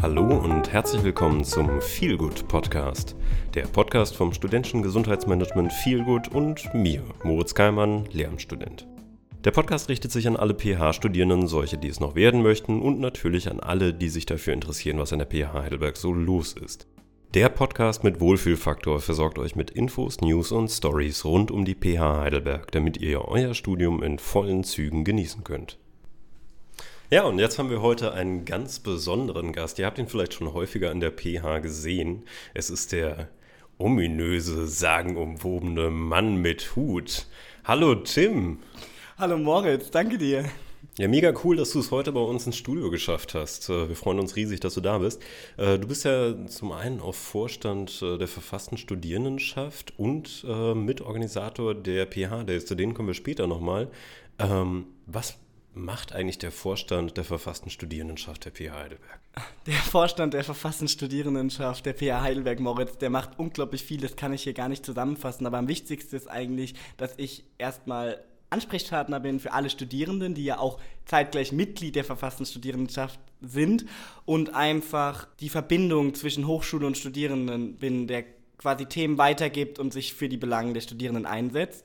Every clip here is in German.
Hallo und herzlich willkommen zum Feelgood Podcast, der Podcast vom studentischen Gesundheitsmanagement Feelgood und mir, Moritz Keimann, Lehramtsstudent. Der Podcast richtet sich an alle PH-Studierenden, solche, die es noch werden möchten und natürlich an alle, die sich dafür interessieren, was an der PH Heidelberg so los ist. Der Podcast mit Wohlfühlfaktor versorgt euch mit Infos, News und Stories rund um die PH Heidelberg, damit ihr euer Studium in vollen Zügen genießen könnt. Ja, und jetzt haben wir heute einen ganz besonderen Gast. Ihr habt ihn vielleicht schon häufiger an der PH gesehen. Es ist der ominöse, sagenumwobene Mann mit Hut. Hallo Tim. Hallo Moritz, danke dir. Ja, mega cool, dass du es heute bei uns ins Studio geschafft hast. Äh, wir freuen uns riesig, dass du da bist. Äh, du bist ja zum einen auf Vorstand äh, der verfassten Studierendenschaft und Mitorganisator der PH Days. Zu denen kommen wir später nochmal. Ähm, was macht eigentlich der Vorstand der verfassten Studierendenschaft der PH Heidelberg? Der Vorstand der verfassten Studierendenschaft der PH Heidelberg, Moritz, der macht unglaublich viel, das kann ich hier gar nicht zusammenfassen, aber am wichtigsten ist eigentlich, dass ich erstmal Ansprechpartner bin für alle Studierenden, die ja auch zeitgleich Mitglied der verfassten Studierendenschaft sind und einfach die Verbindung zwischen Hochschule und Studierenden bin, der quasi Themen weitergibt und sich für die Belange der Studierenden einsetzt.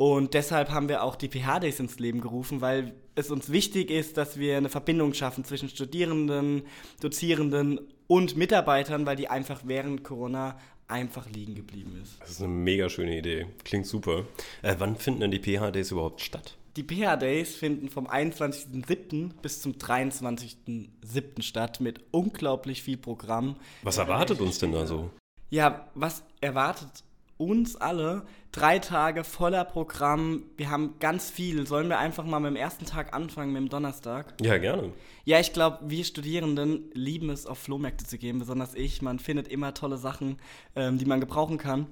Und deshalb haben wir auch die PH-Days ins Leben gerufen, weil es uns wichtig ist, dass wir eine Verbindung schaffen zwischen Studierenden, Dozierenden und Mitarbeitern, weil die einfach während Corona einfach liegen geblieben ist. Das ist eine mega schöne Idee. Klingt super. Äh, wann finden denn die PH-Days überhaupt statt? Die PH-Days finden vom 21.07. bis zum 23.07. statt mit unglaublich viel Programm. Was erwartet uns denn da so? Ja, was erwartet uns alle drei Tage voller Programm. Wir haben ganz viel. Sollen wir einfach mal mit dem ersten Tag anfangen, mit dem Donnerstag? Ja, gerne. Ja, ich glaube, wir Studierenden lieben es, auf Flohmärkte zu gehen, besonders ich. Man findet immer tolle Sachen, ähm, die man gebrauchen kann.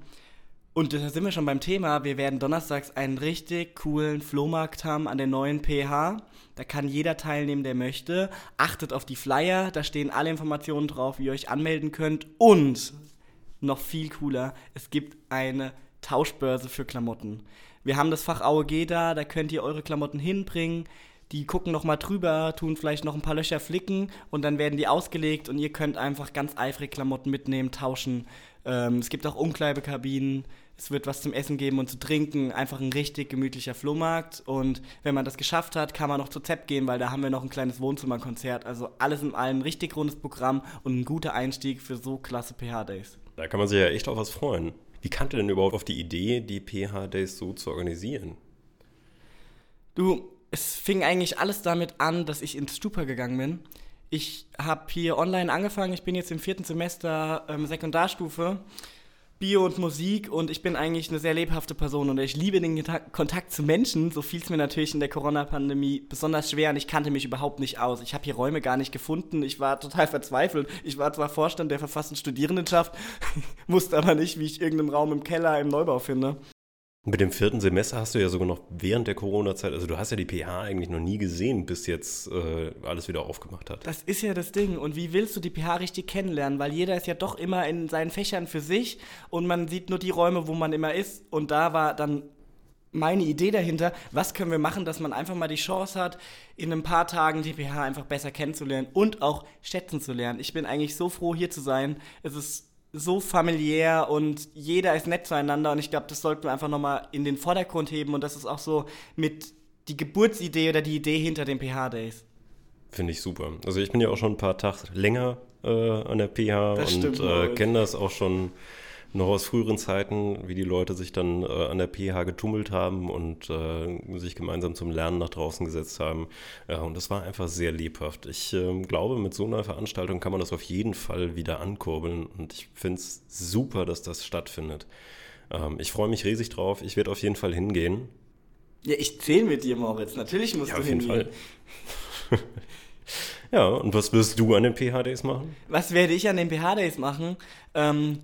Und da sind wir schon beim Thema. Wir werden donnerstags einen richtig coolen Flohmarkt haben an der neuen PH. Da kann jeder teilnehmen, der möchte. Achtet auf die Flyer, da stehen alle Informationen drauf, wie ihr euch anmelden könnt. Und noch viel cooler, es gibt eine Tauschbörse für Klamotten. Wir haben das Fach AOG da, da könnt ihr eure Klamotten hinbringen. Die gucken nochmal drüber, tun vielleicht noch ein paar Löcher flicken und dann werden die ausgelegt und ihr könnt einfach ganz eifrig Klamotten mitnehmen, tauschen. Ähm, es gibt auch Umkleidekabinen, es wird was zum Essen geben und zu trinken. Einfach ein richtig gemütlicher Flohmarkt. Und wenn man das geschafft hat, kann man noch zu ZEP gehen, weil da haben wir noch ein kleines Wohnzimmerkonzert. Also alles in allem richtig rundes Programm und ein guter Einstieg für so klasse PH-Days. Da kann man sich ja echt auf was freuen. Wie du denn überhaupt auf die Idee, die PH-Days so zu organisieren? Du, es fing eigentlich alles damit an, dass ich ins Stupa gegangen bin. Ich habe hier online angefangen, ich bin jetzt im vierten Semester ähm, Sekundarstufe Bio und Musik und ich bin eigentlich eine sehr lebhafte Person und ich liebe den Kontakt zu Menschen. So fiel es mir natürlich in der Corona-Pandemie besonders schwer und ich kannte mich überhaupt nicht aus. Ich habe hier Räume gar nicht gefunden. Ich war total verzweifelt. Ich war zwar Vorstand der verfassten Studierendenschaft, wusste aber nicht, wie ich irgendeinen Raum im Keller im Neubau finde. Mit dem vierten Semester hast du ja sogar noch während der Corona-Zeit, also du hast ja die PH eigentlich noch nie gesehen, bis jetzt äh, alles wieder aufgemacht hat. Das ist ja das Ding. Und wie willst du die PH richtig kennenlernen? Weil jeder ist ja doch immer in seinen Fächern für sich und man sieht nur die Räume, wo man immer ist. Und da war dann meine Idee dahinter, was können wir machen, dass man einfach mal die Chance hat, in ein paar Tagen die PH einfach besser kennenzulernen und auch schätzen zu lernen. Ich bin eigentlich so froh, hier zu sein. Es ist so familiär und jeder ist nett zueinander und ich glaube, das sollten wir einfach nochmal in den Vordergrund heben und das ist auch so mit die Geburtsidee oder die Idee hinter den PH-Days. Finde ich super. Also ich bin ja auch schon ein paar Tage länger äh, an der PH das und äh, kenne das auch schon noch aus früheren Zeiten, wie die Leute sich dann äh, an der PH getummelt haben und äh, sich gemeinsam zum Lernen nach draußen gesetzt haben. Ja, und das war einfach sehr lebhaft. Ich äh, glaube, mit so einer Veranstaltung kann man das auf jeden Fall wieder ankurbeln und ich finde es super, dass das stattfindet. Ähm, ich freue mich riesig drauf. Ich werde auf jeden Fall hingehen. Ja, ich zähle mit dir, Moritz. Natürlich musst ja, du auf hingehen. Jeden Fall. ja, und was wirst du an den PH-Days machen? Was werde ich an den PH-Days machen? Ähm,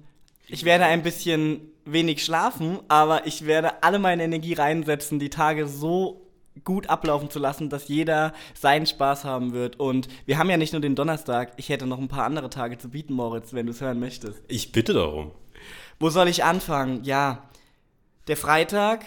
ich werde ein bisschen wenig schlafen, aber ich werde alle meine Energie reinsetzen, die Tage so gut ablaufen zu lassen, dass jeder seinen Spaß haben wird. Und wir haben ja nicht nur den Donnerstag, ich hätte noch ein paar andere Tage zu bieten, Moritz, wenn du es hören möchtest. Ich bitte darum. Wo soll ich anfangen? Ja, der Freitag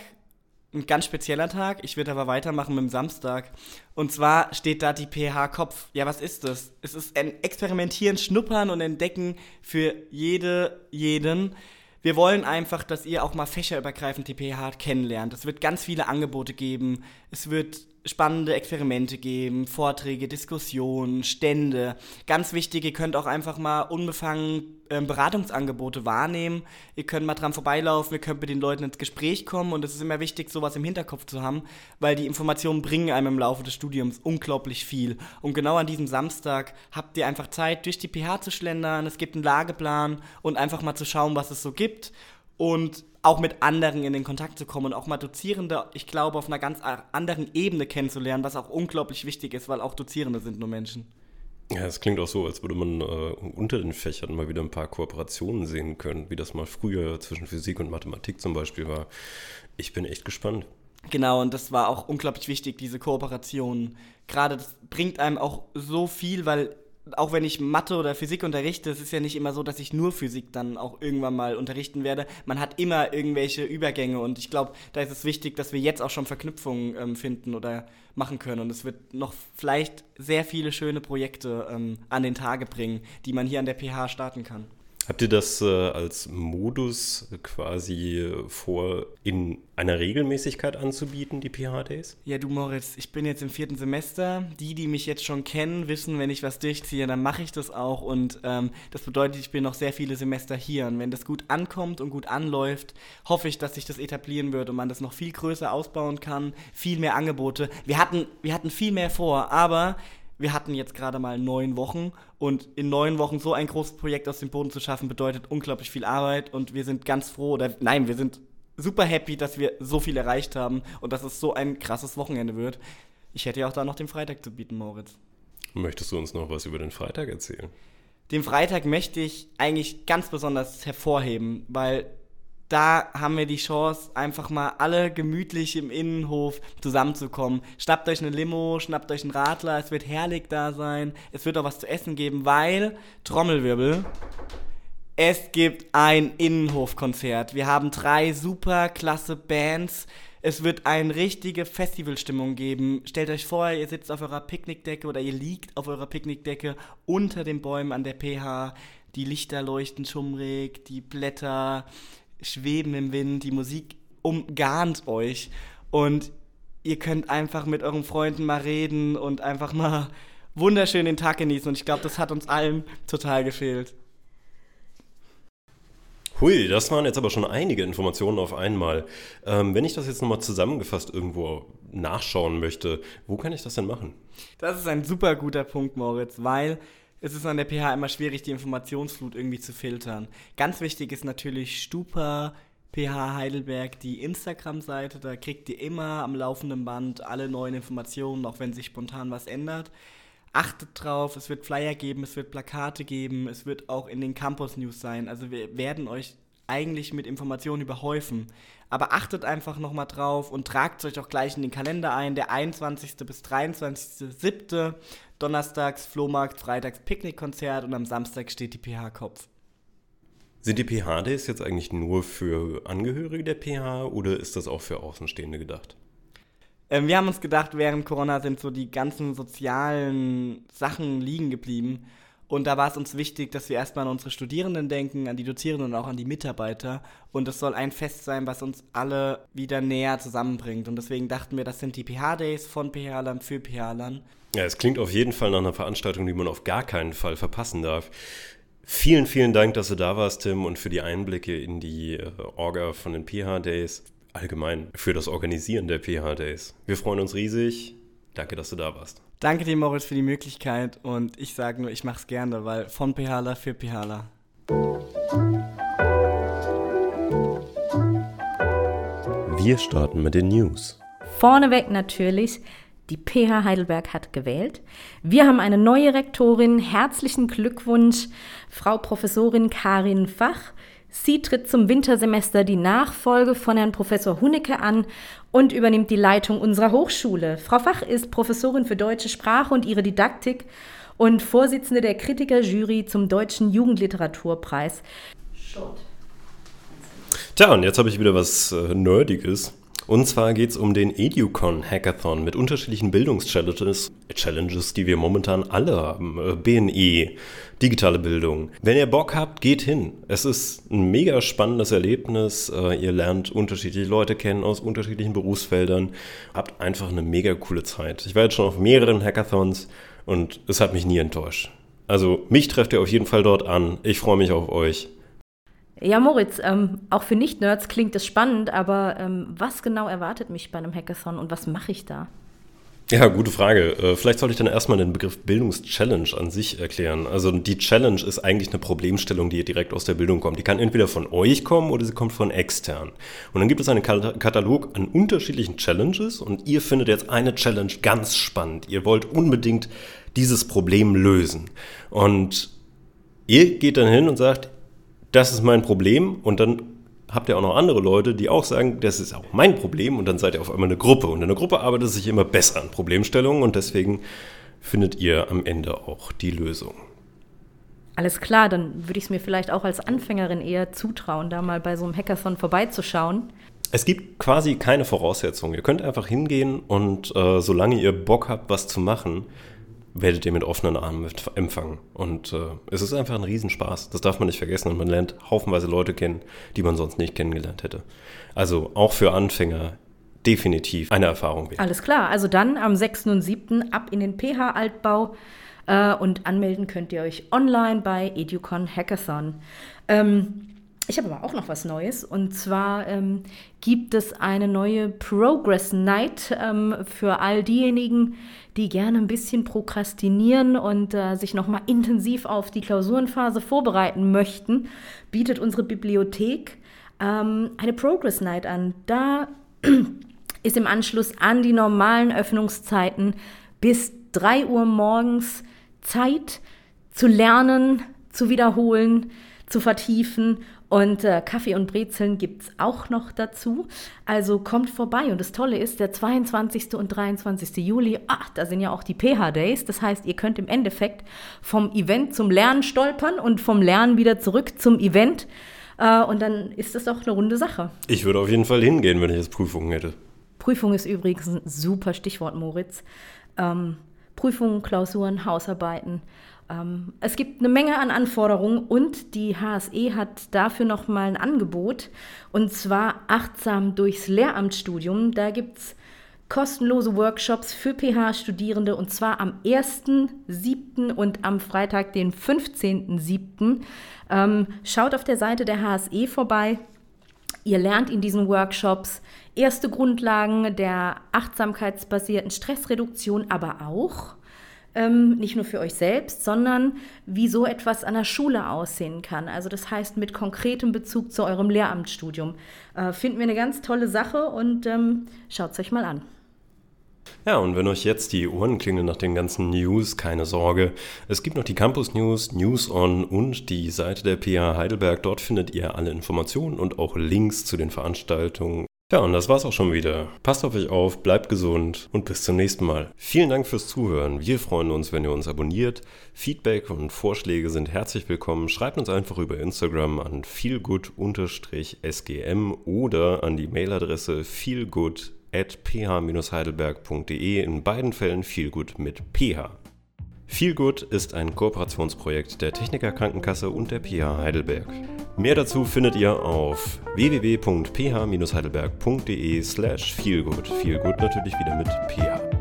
ein ganz spezieller Tag. Ich werde aber weitermachen mit dem Samstag. Und zwar steht da die PH-Kopf. Ja, was ist das? Es ist ein Experimentieren, Schnuppern und Entdecken für jede, jeden. Wir wollen einfach, dass ihr auch mal fächerübergreifend die PH kennenlernt. Es wird ganz viele Angebote geben. Es wird spannende Experimente geben, Vorträge, Diskussionen, Stände. Ganz wichtig, ihr könnt auch einfach mal unbefangen äh, Beratungsangebote wahrnehmen. Ihr könnt mal dran vorbeilaufen, ihr könnt mit den Leuten ins Gespräch kommen und es ist immer wichtig, sowas im Hinterkopf zu haben, weil die Informationen bringen einem im Laufe des Studiums unglaublich viel. Und genau an diesem Samstag habt ihr einfach Zeit, durch die PH zu schlendern, es gibt einen Lageplan und einfach mal zu schauen, was es so gibt und auch mit anderen in den Kontakt zu kommen und auch mal Dozierende, ich glaube, auf einer ganz anderen Ebene kennenzulernen, was auch unglaublich wichtig ist, weil auch Dozierende sind nur Menschen. Ja, es klingt auch so, als würde man äh, unter den Fächern mal wieder ein paar Kooperationen sehen können, wie das mal früher zwischen Physik und Mathematik zum Beispiel war. Ich bin echt gespannt. Genau, und das war auch unglaublich wichtig, diese Kooperation. Gerade das bringt einem auch so viel, weil auch wenn ich Mathe oder Physik unterrichte, es ist ja nicht immer so, dass ich nur Physik dann auch irgendwann mal unterrichten werde. Man hat immer irgendwelche Übergänge und ich glaube, da ist es wichtig, dass wir jetzt auch schon Verknüpfungen ähm, finden oder machen können. Und es wird noch vielleicht sehr viele schöne Projekte ähm, an den Tage bringen, die man hier an der PH starten kann. Habt ihr das äh, als Modus quasi vor, in einer Regelmäßigkeit anzubieten, die PH-Days? Ja, du Moritz, ich bin jetzt im vierten Semester. Die, die mich jetzt schon kennen, wissen, wenn ich was durchziehe, dann mache ich das auch. Und ähm, das bedeutet, ich bin noch sehr viele Semester hier. Und wenn das gut ankommt und gut anläuft, hoffe ich, dass sich das etablieren wird und man das noch viel größer ausbauen kann, viel mehr Angebote. Wir hatten, wir hatten viel mehr vor, aber wir hatten jetzt gerade mal neun Wochen und in neun Wochen so ein großes Projekt aus dem Boden zu schaffen, bedeutet unglaublich viel Arbeit und wir sind ganz froh, oder nein, wir sind super happy, dass wir so viel erreicht haben und dass es so ein krasses Wochenende wird. Ich hätte ja auch da noch den Freitag zu bieten, Moritz. Möchtest du uns noch was über den Freitag erzählen? Den Freitag möchte ich eigentlich ganz besonders hervorheben, weil da haben wir die Chance, einfach mal alle gemütlich im Innenhof zusammenzukommen. Schnappt euch eine Limo, schnappt euch einen Radler, es wird herrlich da sein. Es wird auch was zu essen geben, weil, Trommelwirbel, es gibt ein Innenhofkonzert. Wir haben drei super klasse Bands. Es wird eine richtige Festivalstimmung geben. Stellt euch vor, ihr sitzt auf eurer Picknickdecke oder ihr liegt auf eurer Picknickdecke unter den Bäumen an der PH. Die Lichter leuchten schummrig, die Blätter schweben im Wind, die Musik umgarnt euch und ihr könnt einfach mit euren Freunden mal reden und einfach mal wunderschön den Tag genießen. Und ich glaube, das hat uns allen total gefehlt. Hui, das waren jetzt aber schon einige Informationen auf einmal. Ähm, wenn ich das jetzt nochmal zusammengefasst irgendwo nachschauen möchte, wo kann ich das denn machen? Das ist ein super guter Punkt, Moritz, weil es ist an der PH immer schwierig, die Informationsflut irgendwie zu filtern. Ganz wichtig ist natürlich Stupa PH Heidelberg, die Instagram-Seite. Da kriegt ihr immer am laufenden Band alle neuen Informationen, auch wenn sich spontan was ändert. Achtet drauf, es wird Flyer geben, es wird Plakate geben, es wird auch in den Campus News sein. Also wir werden euch eigentlich mit Informationen überhäufen. Aber achtet einfach nochmal drauf und tragt euch auch gleich in den Kalender ein. Der 21. bis 23.07. Donnerstags Flohmarkt, freitags Picknickkonzert und am Samstag steht die PH Kopf. Sind die PH-Days jetzt eigentlich nur für Angehörige der PH oder ist das auch für Außenstehende gedacht? Ähm, wir haben uns gedacht, während Corona sind so die ganzen sozialen Sachen liegen geblieben. Und da war es uns wichtig, dass wir erstmal an unsere Studierenden denken, an die Dozierenden und auch an die Mitarbeiter. Und es soll ein Fest sein, was uns alle wieder näher zusammenbringt. Und deswegen dachten wir, das sind die PH-Days von PH-Lern für PH-Lern. Ja, es klingt auf jeden Fall nach einer Veranstaltung, die man auf gar keinen Fall verpassen darf. Vielen, vielen Dank, dass du da warst, Tim, und für die Einblicke in die äh, Orga von den PH-Days. Allgemein für das Organisieren der PH-Days. Wir freuen uns riesig. Danke, dass du da warst. Danke dir, Moritz, für die Möglichkeit und ich sage nur, ich mache es gerne, weil von PHler für PHler. Wir starten mit den News. Vorneweg natürlich, die PH Heidelberg hat gewählt. Wir haben eine neue Rektorin. Herzlichen Glückwunsch, Frau Professorin Karin Fach. Sie tritt zum Wintersemester die Nachfolge von Herrn Professor Hunnecke an und übernimmt die Leitung unserer Hochschule. Frau Fach ist Professorin für deutsche Sprache und ihre Didaktik und Vorsitzende der Kritikerjury zum Deutschen Jugendliteraturpreis. Tja, und jetzt habe ich wieder was äh, Nerdiges. Und zwar geht es um den EduCon Hackathon mit unterschiedlichen Bildungschallenges, Challenges, die wir momentan alle haben. Äh, BNE, digitale Bildung. Wenn ihr Bock habt, geht hin. Es ist ein mega spannendes Erlebnis. Äh, ihr lernt unterschiedliche Leute kennen aus unterschiedlichen Berufsfeldern. Habt einfach eine mega coole Zeit. Ich war jetzt schon auf mehreren Hackathons und es hat mich nie enttäuscht. Also mich trefft ihr auf jeden Fall dort an. Ich freue mich auf euch. Ja, Moritz, ähm, auch für Nicht-Nerds klingt es spannend, aber ähm, was genau erwartet mich bei einem Hackathon und was mache ich da? Ja, gute Frage. Äh, vielleicht sollte ich dann erstmal den Begriff Bildungschallenge an sich erklären. Also die Challenge ist eigentlich eine Problemstellung, die direkt aus der Bildung kommt. Die kann entweder von euch kommen oder sie kommt von extern. Und dann gibt es einen Katalog an unterschiedlichen Challenges und ihr findet jetzt eine Challenge ganz spannend. Ihr wollt unbedingt dieses Problem lösen. Und ihr geht dann hin und sagt, das ist mein Problem und dann habt ihr auch noch andere Leute, die auch sagen, das ist auch mein Problem und dann seid ihr auf einmal eine Gruppe und in der Gruppe arbeitet es sich immer besser an Problemstellungen und deswegen findet ihr am Ende auch die Lösung. Alles klar, dann würde ich es mir vielleicht auch als Anfängerin eher zutrauen, da mal bei so einem Hackathon vorbeizuschauen. Es gibt quasi keine Voraussetzungen. Ihr könnt einfach hingehen und äh, solange ihr Bock habt, was zu machen, werdet ihr mit offenen Armen empfangen. Und äh, es ist einfach ein Riesenspaß. Das darf man nicht vergessen. Und man lernt haufenweise Leute kennen, die man sonst nicht kennengelernt hätte. Also auch für Anfänger definitiv eine Erfahrung wert. Alles klar. Also dann am 6. und 7. ab in den PH-Altbau. Äh, und anmelden könnt ihr euch online bei Educon Hackathon. Ähm, ich habe aber auch noch was Neues und zwar ähm, gibt es eine neue Progress Night ähm, für all diejenigen, die gerne ein bisschen prokrastinieren und äh, sich nochmal intensiv auf die Klausurenphase vorbereiten möchten. Bietet unsere Bibliothek ähm, eine Progress Night an. Da ist im Anschluss an die normalen Öffnungszeiten bis 3 Uhr morgens Zeit zu lernen, zu wiederholen, zu vertiefen und äh, Kaffee und Brezeln gibt es auch noch dazu. Also kommt vorbei. Und das Tolle ist, der 22. und 23. Juli, ach, da sind ja auch die PH-Days. Das heißt, ihr könnt im Endeffekt vom Event zum Lernen stolpern und vom Lernen wieder zurück zum Event. Äh, und dann ist das doch eine runde Sache. Ich würde auf jeden Fall hingehen, wenn ich jetzt Prüfungen hätte. Prüfung ist übrigens ein super Stichwort, Moritz. Ähm, Prüfungen, Klausuren, Hausarbeiten. Ähm, es gibt eine Menge an Anforderungen und die HSE hat dafür nochmal ein Angebot und zwar achtsam durchs Lehramtsstudium. Da gibt es kostenlose Workshops für PH-Studierende und zwar am 1.7. und am Freitag, den 15.7. Ähm, schaut auf der Seite der HSE vorbei. Ihr lernt in diesen Workshops erste Grundlagen der achtsamkeitsbasierten Stressreduktion, aber auch ähm, nicht nur für euch selbst, sondern wie so etwas an der Schule aussehen kann. Also das heißt mit konkretem Bezug zu eurem Lehramtsstudium. Äh, finden wir eine ganz tolle Sache und ähm, schaut es euch mal an. Ja, und wenn euch jetzt die Ohren klingeln nach den ganzen News, keine Sorge. Es gibt noch die Campus News, News On und die Seite der PH Heidelberg. Dort findet ihr alle Informationen und auch Links zu den Veranstaltungen ja, und das war's auch schon wieder. Passt auf euch auf, bleibt gesund und bis zum nächsten Mal. Vielen Dank fürs Zuhören. Wir freuen uns, wenn ihr uns abonniert. Feedback und Vorschläge sind herzlich willkommen. Schreibt uns einfach über Instagram an feelgood-sgm oder an die Mailadresse feelgood at ph-heidelberg.de. In beiden Fällen feelgood mit ph. Feelgood ist ein Kooperationsprojekt der Techniker Krankenkasse und der PH Heidelberg. Mehr dazu findet ihr auf www.ph-heidelberg.de slash feelgood. Feelgood natürlich wieder mit ph.